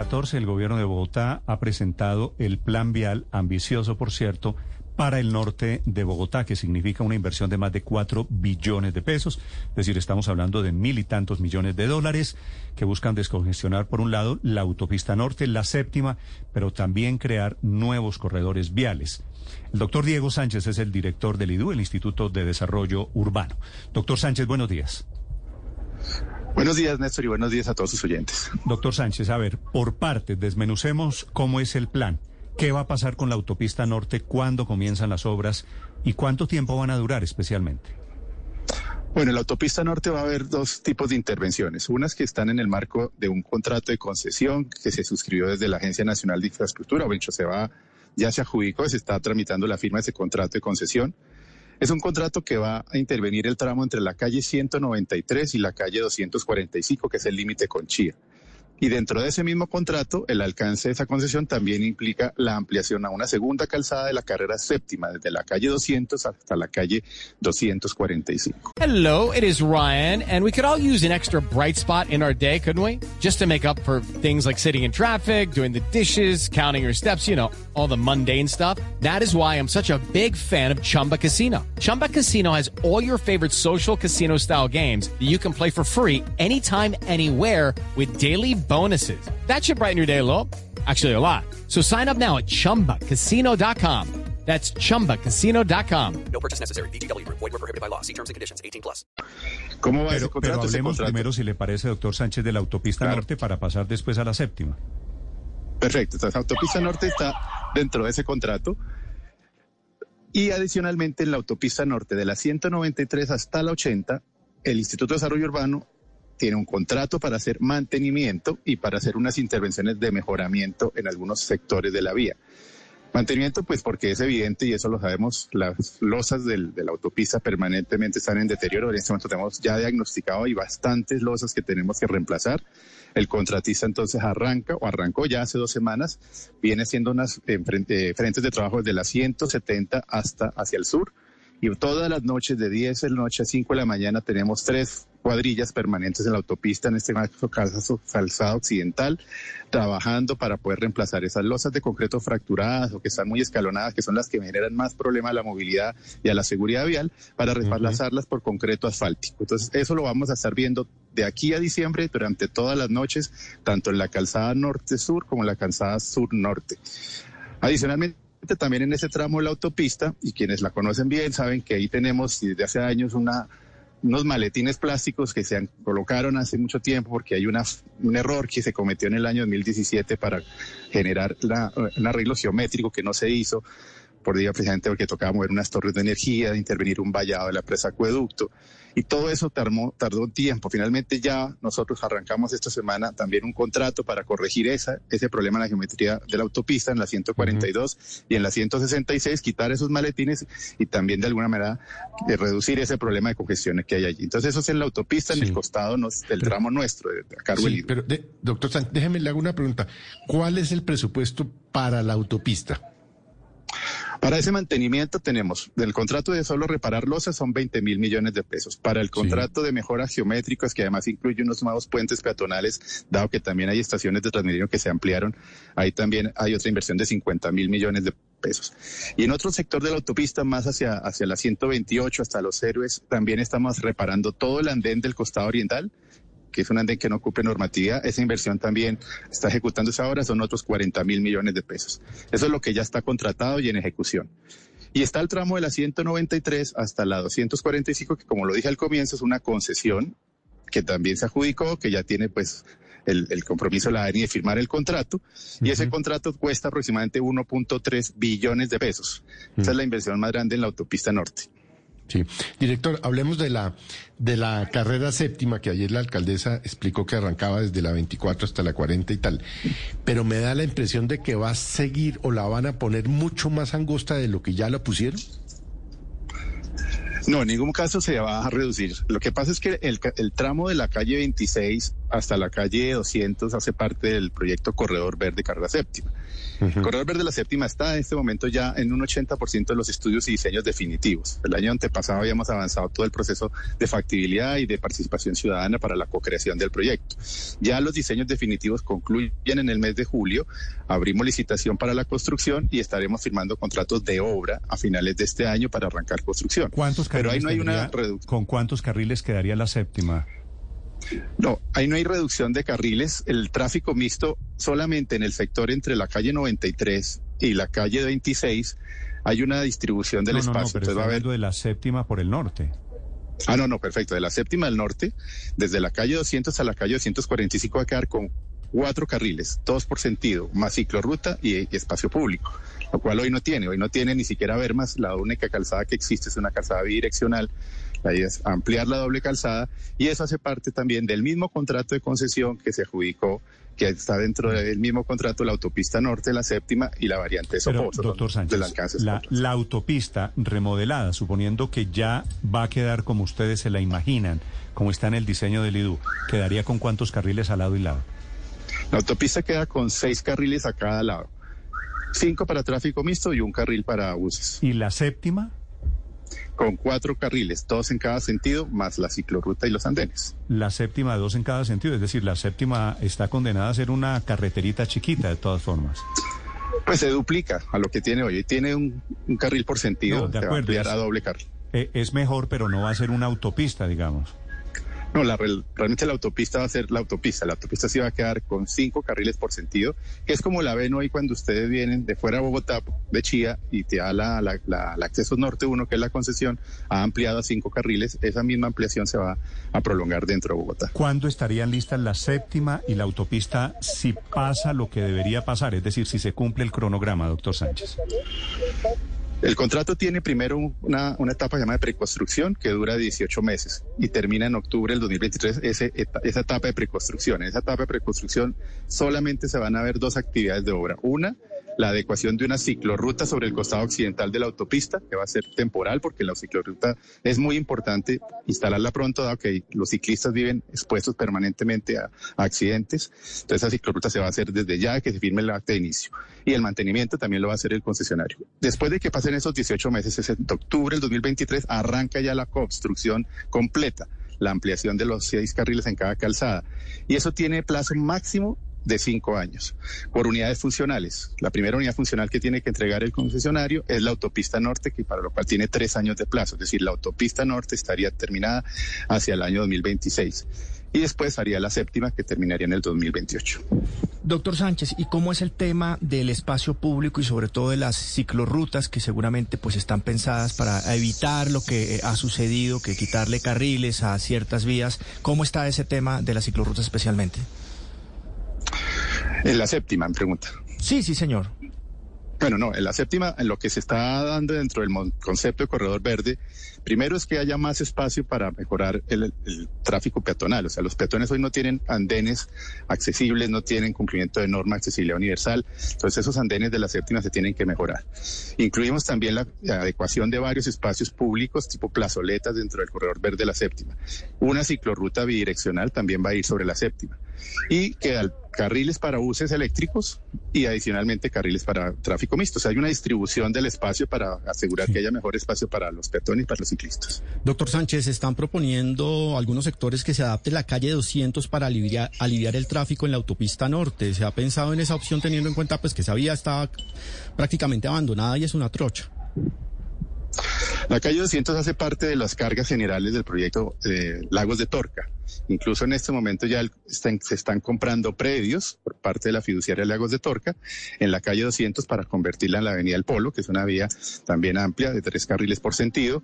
14, el gobierno de Bogotá ha presentado el plan vial, ambicioso por cierto, para el norte de Bogotá, que significa una inversión de más de 4 billones de pesos. Es decir, estamos hablando de mil y tantos millones de dólares que buscan descongestionar, por un lado, la autopista norte, la séptima, pero también crear nuevos corredores viales. El doctor Diego Sánchez es el director del IDU, el Instituto de Desarrollo Urbano. Doctor Sánchez, buenos días. Buenos días, Néstor, y buenos días a todos sus oyentes. Doctor Sánchez, a ver, por parte, desmenucemos cómo es el plan. ¿Qué va a pasar con la autopista norte? ¿Cuándo comienzan las obras? ¿Y cuánto tiempo van a durar especialmente? Bueno, en la autopista norte va a haber dos tipos de intervenciones. Unas que están en el marco de un contrato de concesión que se suscribió desde la Agencia Nacional de Infraestructura. Hecho, se va, ya se adjudicó, se está tramitando la firma de ese contrato de concesión. Es un contrato que va a intervenir el tramo entre la calle 193 y la calle 245, que es el límite con Chía. Y dentro de ese mismo contrato, el alcance de esa concesión también implica la ampliación a una segunda calzada de la carrera séptima, desde la calle 200 hasta la calle 245. Hello, it is Ryan, and we could all use an extra bright spot in our day, couldn't we? Just to make up for things like sitting in traffic, doing the dishes, counting your steps, you know, all the mundane stuff. That is why I'm such a big fan of Chumba Casino. Chumba Casino has all your favorite social casino style games that you can play for free anytime, anywhere with daily bonuses. That should brighten your day a little. Actually, a lot. So sign up now at chumbacasino.com. That's chumbacasino.com. No purchase necessary. VGW Group. Void were prohibited by law. See terms and conditions. 18 plus. ¿Cómo va Pero, ese pero contrato? Ese hablemos primero, si le parece, doctor Sánchez, de la autopista Claro. norte para pasar después a la séptima. Perfecto, entonces autopista norte está dentro de ese contrato. Y adicionalmente en la autopista norte de la 193 hasta la 80, el Instituto de Desarrollo Urbano tiene un contrato para hacer mantenimiento y para hacer unas intervenciones de mejoramiento en algunos sectores de la vía. Mantenimiento, pues porque es evidente y eso lo sabemos, las losas del- de la autopista permanentemente están en deterioro. En este momento tenemos ya diagnosticado y bastantes losas que tenemos que reemplazar. El contratista entonces arranca o arrancó ya hace dos semanas, viene haciendo unas eh, frente- frentes de trabajo desde las 170 hasta hacia el sur. Y todas las noches, de 10 de la noche a 5 de la mañana, tenemos tres cuadrillas permanentes en la autopista, en este caso calzado occidental, trabajando para poder reemplazar esas losas de concreto fracturadas o que están muy escalonadas, que son las que generan más problema a la movilidad y a la seguridad vial, para reemplazarlas por concreto asfáltico. Entonces, eso lo vamos a estar viendo de aquí a diciembre durante todas las noches, tanto en la calzada norte-sur como en la calzada sur-norte. Adicionalmente, también en ese tramo de la autopista, y quienes la conocen bien saben que ahí tenemos desde hace años una, unos maletines plásticos que se colocaron hace mucho tiempo porque hay una, un error que se cometió en el año 2017 para generar la- un arreglo geométrico que no se hizo por día precisamente porque tocaba mover unas torres de energía, intervenir un vallado de la presa acueducto. Y todo eso tardó, tardó un tiempo. Finalmente ya nosotros arrancamos esta semana también un contrato para corregir esa, ese problema en la geometría de la autopista en la 142 y en la 166, quitar esos maletines y también de alguna manera eh, reducir ese problema de congestiones que hay allí. Entonces eso es en la autopista, en el costado nos- del Pero- tramo nuestro, de, de Sí, pero de- doctor Sánchez, déjeme le hago una pregunta. ¿Cuál es el presupuesto para la autopista? Para ese mantenimiento tenemos, del contrato de solo reparar losas son 20 mil millones de pesos. Para el contrato de mejoras geométricas, que además incluye unos nuevos puentes peatonales, dado que también hay estaciones de Transmilenio que se ampliaron, ahí también hay otra inversión de 50 mil millones de pesos. Y en otro sector de la autopista, más hacia, hacia la 128 hasta Los Héroes, también estamos reparando todo el andén del costado oriental, que es un andén que no cumple normatividad. Esa inversión también está ejecutándose ahora, son otros 40 mil millones de pesos. Eso es lo que ya está contratado y en ejecución. Y está el tramo de la 193 hasta la 245, que como lo dije al comienzo, es una concesión que también se adjudicó, que ya tiene pues el, el compromiso de la ANI de firmar el contrato, y ese contrato cuesta aproximadamente 1.3 billones de pesos. Esa es la inversión más grande en la autopista norte. Sí. Director, hablemos de la, de la carrera séptima, que ayer la alcaldesa explicó que arrancaba desde la 24 hasta la 40 y tal. Pero me da la impresión de que va a seguir o la van a poner mucho más angosta de lo que ya la pusieron. No, en ningún caso se va a reducir. Lo que pasa es que el, el, tramo de la calle 26 hasta la calle 200 hace parte del proyecto Corredor Verde Carrera Séptima. Corredor Verde la Séptima está en este momento ya en un 80% de los estudios y diseños definitivos. El año antepasado habíamos avanzado todo el proceso de factibilidad y de participación ciudadana para la co-creación del proyecto. Ya los diseños definitivos concluyen en el mes de julio. Abrimos licitación para la construcción y estaremos firmando contratos de obra a finales de este año para arrancar construcción. ¿Cuántos Pero ahí no hay una. ¿Con cuántos carriles quedaría la séptima? No, ahí no hay reducción de carriles. El tráfico mixto solamente en el sector entre la calle 93 y la calle 26 hay una distribución del no, espacio. No, pero Entonces va a haber de la séptima por el norte. Ah, no, no, perfecto. De la séptima del norte, desde la calle 200 a la calle 245 va a quedar con cuatro carriles, dos por sentido, más ciclorruta y, y espacio público, lo cual hoy no tiene. Hoy no tiene ni siquiera Vermas. La única calzada que existe es una calzada bidireccional la idea es ampliar la doble calzada y eso hace parte también del mismo contrato de concesión que se adjudicó, que está dentro del mismo contrato la autopista norte, la séptima y la variante Soposo. doctor Sánchez, la, la, autopista remodelada, suponiendo que ya va a quedar como ustedes se la imaginan, como está en el diseño del IDU, ¿quedaría con cuántos carriles al lado y lado? La autopista queda con seis carriles a cada lado. Cinco para tráfico mixto y un carril para buses. ¿Y la séptima? Con cuatro carriles, dos en cada sentido, más la ciclorruta y los andenes. La séptima, dos en cada sentido, es decir, la séptima está condenada a ser una carreterita chiquita de todas formas. Pues se duplica a lo que tiene hoy. Tiene un, un carril por sentido, no, de se acuerdo, va a ampliar es, a doble carril. Eh, es mejor, pero no va a ser una autopista, digamos. No, la, realmente la autopista va a ser la autopista. La autopista sí va a quedar con cinco carriles por sentido, que es como la ven hoy cuando ustedes vienen de fuera de Bogotá, de Chía, y te da la, acceso norte 1, que es la concesión, ha ampliado a cinco carriles. Esa misma ampliación se va a prolongar dentro de Bogotá. ¿Cuándo estarían listas la séptima y la autopista si pasa lo que debería pasar? Es decir, si se cumple el cronograma, doctor Sánchez. El contrato tiene primero una, una, etapa llamada preconstrucción que dura 18 meses y termina en octubre del 2023 ese, esa etapa de preconstrucción. En esa etapa de preconstrucción solamente se van a ver dos actividades de obra. Una, la adecuación de una ciclorruta sobre el costado occidental de la autopista, que va a ser temporal porque la ciclorruta es muy importante instalarla pronto, dado que los ciclistas viven expuestos permanentemente a, accidentes. Entonces esa ciclorruta se va a hacer desde ya que se firme el acta de inicio. Y el mantenimiento también lo va a hacer el concesionario. Después de que pasen esos 18 meses, es en octubre del 2023, arranca ya la construcción completa la ampliación de los seis carriles en cada calzada. Y eso tiene plazo máximo de cinco años por unidades funcionales. La primera unidad funcional que tiene que entregar el concesionario es la autopista norte, que para lo cual tiene tres años de plazo. Es decir, la autopista norte estaría terminada hacia el año 2026 y después haría la séptima que terminaría en el 2028. Doctor Sánchez, ¿y cómo es el tema del espacio público y sobre todo de las ciclorrutas que seguramente pues están pensadas para evitar lo que ha sucedido, que quitarle carriles a ciertas vías? ¿Cómo está ese tema de las ciclorrutas especialmente? En la séptima, en pregunta. Sí, sí, señor. Bueno, no, en la séptima, en lo que se está dando dentro del concepto de corredor verde, primero es que haya más espacio para mejorar el, el, tráfico peatonal. O sea, los peatones hoy no tienen andenes accesibles, no tienen cumplimiento de norma accesibilidad universal. Entonces, esos andenes de la séptima se tienen que mejorar. Incluimos también la, la adecuación de varios espacios públicos, tipo plazoletas, dentro del corredor verde de la séptima. Una ciclorruta bidireccional también va a ir sobre la séptima. Y quedan carriles para buses eléctricos y adicionalmente carriles para tráfico mixto. O sea, hay una distribución del espacio para asegurar sí. que haya mejor espacio para los peatones y para los ciclistas. Doctor Sánchez, están proponiendo algunos sectores que se adapte la calle 200 para aliviar, aliviar el tráfico en la autopista norte. ¿Se ha pensado en esa opción teniendo en cuenta pues que esa vía está prácticamente abandonada y es una trocha? La calle 200 hace parte de las cargas generales del proyecto eh, Lagos de Torca. Incluso en este momento ya se están comprando predios por parte de la fiduciaria Lagos de Torca en la calle 200 para convertirla en la avenida El Polo, que es una vía también amplia de tres carriles por sentido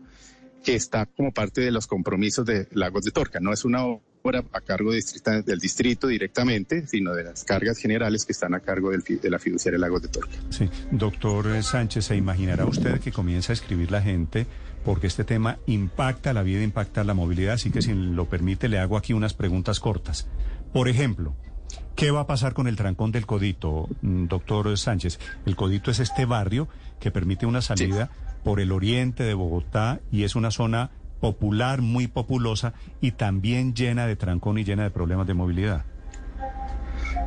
que está como parte de los compromisos de Lagos de Torca. No es una obra a cargo del distrito directamente, sino de las cargas generales que están a cargo del, de la fiduciaria Lagos de Torca. Sí, doctor Sánchez, ¿se imaginará usted que comienza a escribir la gente? Porque este tema impacta la vida, impacta la movilidad, así que si lo permite le hago aquí unas preguntas cortas. Por ejemplo, ¿Qué va a pasar con el trancón del Codito, mm, doctor Sánchez? El Codito es este barrio que permite una salida por el oriente de Bogotá y es una zona popular, muy populosa y también llena de trancón y llena de problemas de movilidad.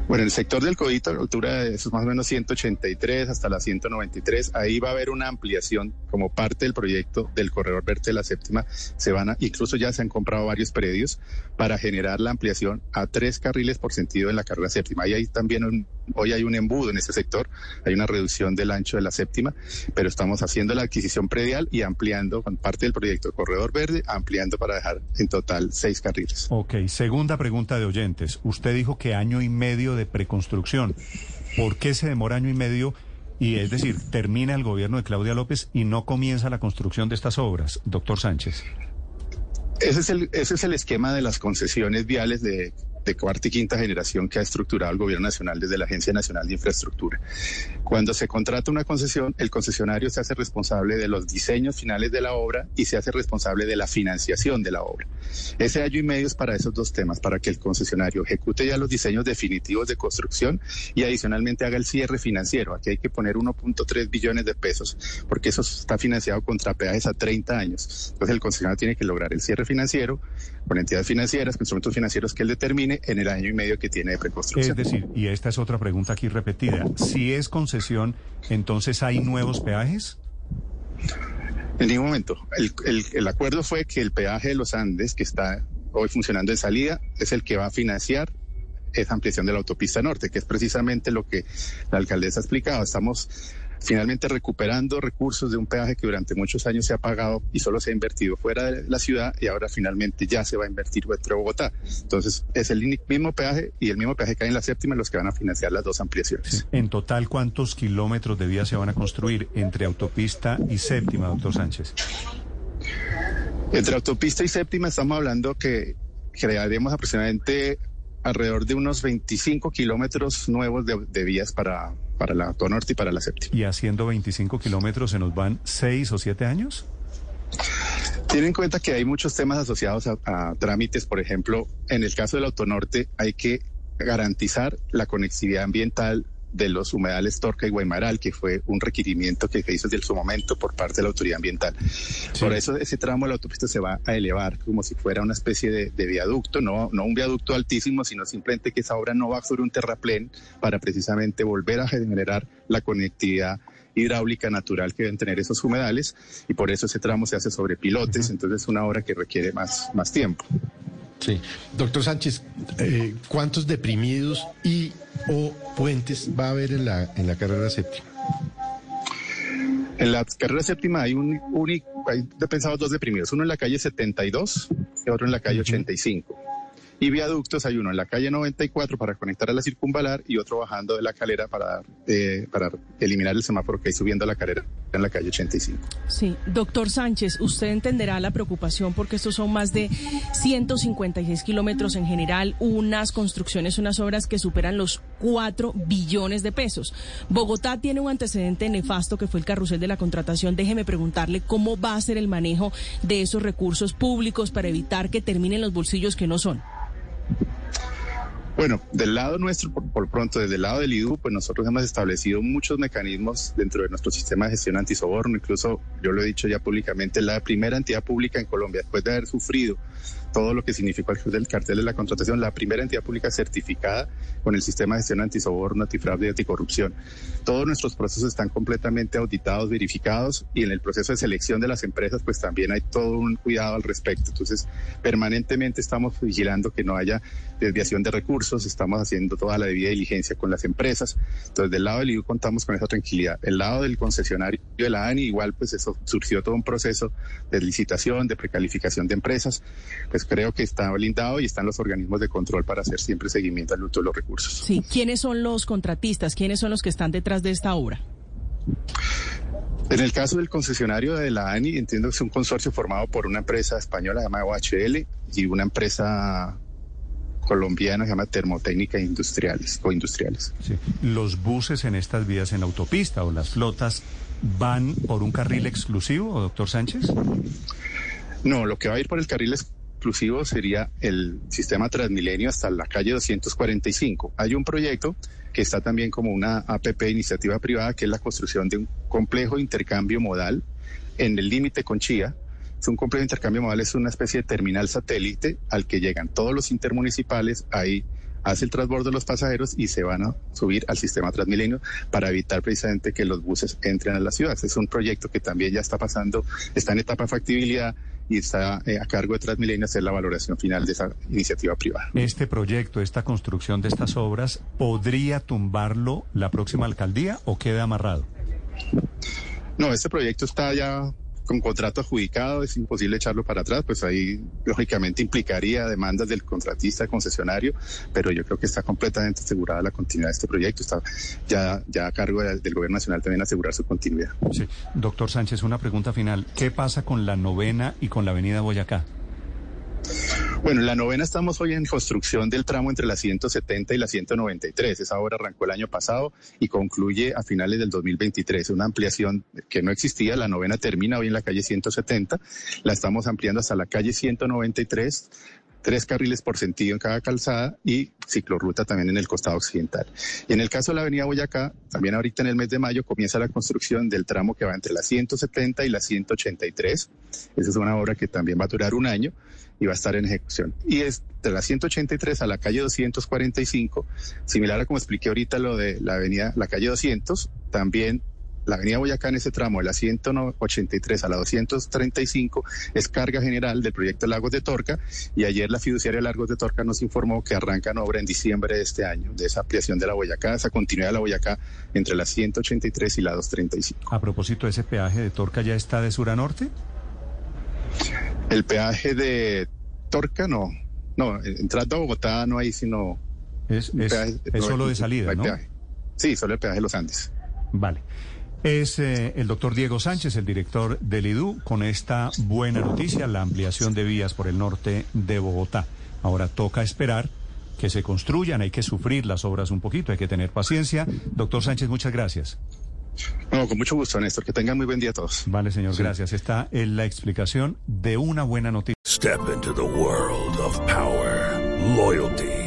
Bueno, el sector del Codito, la altura de esos más o menos 183 hasta la 193, ahí va a haber una ampliación como parte del proyecto del corredor verde de la séptima. Se van a, incluso ya se han comprado varios predios para generar la ampliación a tres carriles por sentido en la carrera séptima. Ahí también hoy hay un embudo en ese sector, hay una reducción del ancho de la séptima, pero estamos haciendo la adquisición predial y ampliando con parte del proyecto corredor verde, ampliando para dejar en total seis carriles. Ok, segunda pregunta de oyentes. Usted dijo que año y medio preconstrucción. ¿Por qué se demora año y medio? Y es decir, termina el gobierno de Claudia López y no comienza la construcción de estas obras, doctor Sánchez. Ese es el esquema de las concesiones viales de de cuarta y quinta generación que ha estructurado el gobierno nacional desde la Agencia Nacional de Infraestructura. Cuando se contrata una concesión, el concesionario se hace responsable de los diseños finales de la obra y se hace responsable de la financiación de la obra. Ese año y medio es para esos dos temas, para que el concesionario ejecute ya los diseños definitivos de construcción y adicionalmente haga el cierre financiero. Aquí hay que poner 1.3 billones de pesos, porque eso está financiado contra peajes a 30 años. Entonces el concesionario tiene que lograr el cierre financiero con entidades financieras, con instrumentos financieros que él determine en el año y medio que tiene de preconstrucción. Es decir, y esta es otra pregunta aquí repetida, si es concesión, entonces hay nuevos peajes? En ningún momento. El, el, acuerdo fue que el peaje de los Andes, que está hoy funcionando de salida, es el que va a financiar esa ampliación de la autopista norte, que es precisamente lo que la alcaldesa ha explicado. Estamos finalmente recuperando recursos de un peaje que durante muchos años se ha pagado y solo se ha invertido fuera de la ciudad y ahora finalmente ya se va a invertir dentro de Bogotá. Entonces es el mismo peaje y el mismo peaje que hay en la séptima los que van a financiar las dos ampliaciones. En total, ¿cuántos kilómetros de vía se van a construir entre autopista y séptima, doctor Sánchez? Entre autopista y séptima estamos hablando que crearemos aproximadamente alrededor de unos 25 kilómetros nuevos de, vías para, para la norte y para la séptima. ¿Y haciendo 25 kilómetros se nos van 6 o 7 años? Tienen en cuenta que hay muchos temas asociados a, a, trámites, por ejemplo, en el caso del autonorte hay que garantizar la conectividad ambiental de los humedales Torca y Guaymaral, que fue un requerimiento que se hizo desde su momento por parte de la autoridad ambiental. Por eso ese tramo de la autopista se va a elevar como si fuera una especie de, viaducto, no, no un viaducto altísimo, sino simplemente que esa obra no va sobre un terraplén para precisamente volver a generar la conectividad hidráulica natural que deben tener esos humedales y por eso ese tramo se hace sobre pilotes, entonces es una obra que requiere más, más tiempo. Sí. Doctor Sánchez, eh, ¿cuántos deprimidos y o puentes va a haber en la, en la carrera séptima? En la carrera séptima hay un único, hay pensados dos deprimidos, uno en la calle 72 y otro en la calle 85 y viaductos hay uno en la calle 94 para conectar a la circunvalar y otro bajando de la calera para, eh, para eliminar el semáforo que hay subiendo a la en la calle 85. Sí, doctor Sánchez, usted entenderá la preocupación porque estos son más de 156 kilómetros en general, unas construcciones, unas obras que superan los 4 billones de pesos. Bogotá tiene un antecedente nefasto que fue el carrusel de la contratación. Déjeme preguntarle cómo va a ser el manejo de esos recursos públicos para evitar que terminen los bolsillos que no son. Bueno, del lado nuestro, por, pronto, desde el lado del IDU, pues nosotros hemos establecido muchos mecanismos dentro de nuestro sistema de gestión antisoborno. Incluso, yo lo he dicho ya públicamente, la primera entidad pública en Colombia, después de haber sufrido todo lo que significó el cartel de la contratación, la primera entidad pública certificada con el sistema de gestión antisoborno, antifraude y anticorrupción. Todos nuestros procesos están completamente auditados, verificados y en el proceso de selección de las empresas pues también hay todo un cuidado al respecto. Entonces, permanentemente estamos vigilando que no haya desviación de recursos, estamos haciendo toda la debida diligencia con las empresas. Entonces, del lado del IU contamos con esa tranquilidad. El lado del concesionario de la ANI, igual pues eso surgió todo un proceso de licitación, de precalificación de empresas pues creo que está blindado y están los organismos de control para hacer siempre seguimiento al uso de los recursos. Sí, ¿quiénes son los contratistas? ¿Quiénes son los que están detrás de esta obra? En el caso del concesionario de la ANI, entiendo que es un consorcio formado por una empresa española llamada OHL y una empresa colombiana se llama Termotécnica Industriales o Industriales. Sí. Los buses en estas vías en autopista o las flotas van por un carril exclusivo, doctor Sánchez? No, lo que va a ir por el carril sería el sistema Transmilenio hasta la calle 245. Hay un proyecto que está también como una APP iniciativa privada, que es la construcción de un complejo intercambio modal en el límite con Chía. Es un complejo de intercambio modal, es una especie de terminal satélite al que llegan todos los intermunicipales, ahí hace el transbordo de los pasajeros y se van a subir al sistema Transmilenio para evitar precisamente que los buses entren a la ciudad. Es un proyecto que también ya está pasando, está en etapa de factibilidad y está eh, a cargo de Transmilenio hacer la valoración final de esa iniciativa privada. Este proyecto, esta construcción de estas obras, ¿podría tumbarlo la próxima alcaldía o queda amarrado? No, este proyecto está ya con contrato adjudicado, es imposible echarlo para atrás, pues ahí lógicamente implicaría demandas del contratista concesionario, pero yo creo que está completamente asegurada la continuidad de este proyecto, está ya, ya a cargo de, del gobierno nacional también asegurar su continuidad. Sí. Doctor Sánchez, una pregunta final. ¿Qué pasa con la novena y con la avenida Boyacá? Bueno, en la novena estamos hoy en construcción del tramo entre la 170 y la 193. Esa obra arrancó el año pasado y concluye a finales del 2023. Una ampliación que no existía. La novena termina hoy en la calle 170. La estamos ampliando hasta la calle 193 tres carriles por sentido en cada calzada y ciclorruta también en el costado occidental. Y en el caso de la avenida Boyacá, también ahorita en el mes de mayo comienza la construcción del tramo que va entre la 170 y la 183. Esa es una obra que también va a durar un año y va a estar en ejecución. Y es de la 183 a la calle 245, similar a como expliqué ahorita lo de la avenida, la calle 200, también la avenida Boyacá en ese tramo de la 183 a la 235 es carga general del proyecto Lagos de Torca y ayer la fiduciaria Lagos de Torca nos informó que arrancan obra en diciembre de este año, de esa ampliación de la Boyacá, esa continuidad de la Boyacá entre la 183 y la 235. A propósito, ¿ese peaje de Torca ya está de sur a norte? El peaje de Torca no, no, entrando a Bogotá no hay sino... Es, es, peaje, es no, solo de salida, ¿no? Peaje. Sí, solo el peaje de los Andes. Vale. Es eh, el doctor Diego Sánchez, el director del IDU, con esta buena noticia, la ampliación de vías por el norte de Bogotá. Ahora toca esperar que se construyan, hay que sufrir las obras un poquito, hay que tener paciencia. Doctor Sánchez, muchas gracias. No, con mucho gusto, Néstor. Que tengan muy buen día a todos. Vale, señor, sí. gracias. Está en la explicación de una buena noticia. Step into the world of power, loyalty,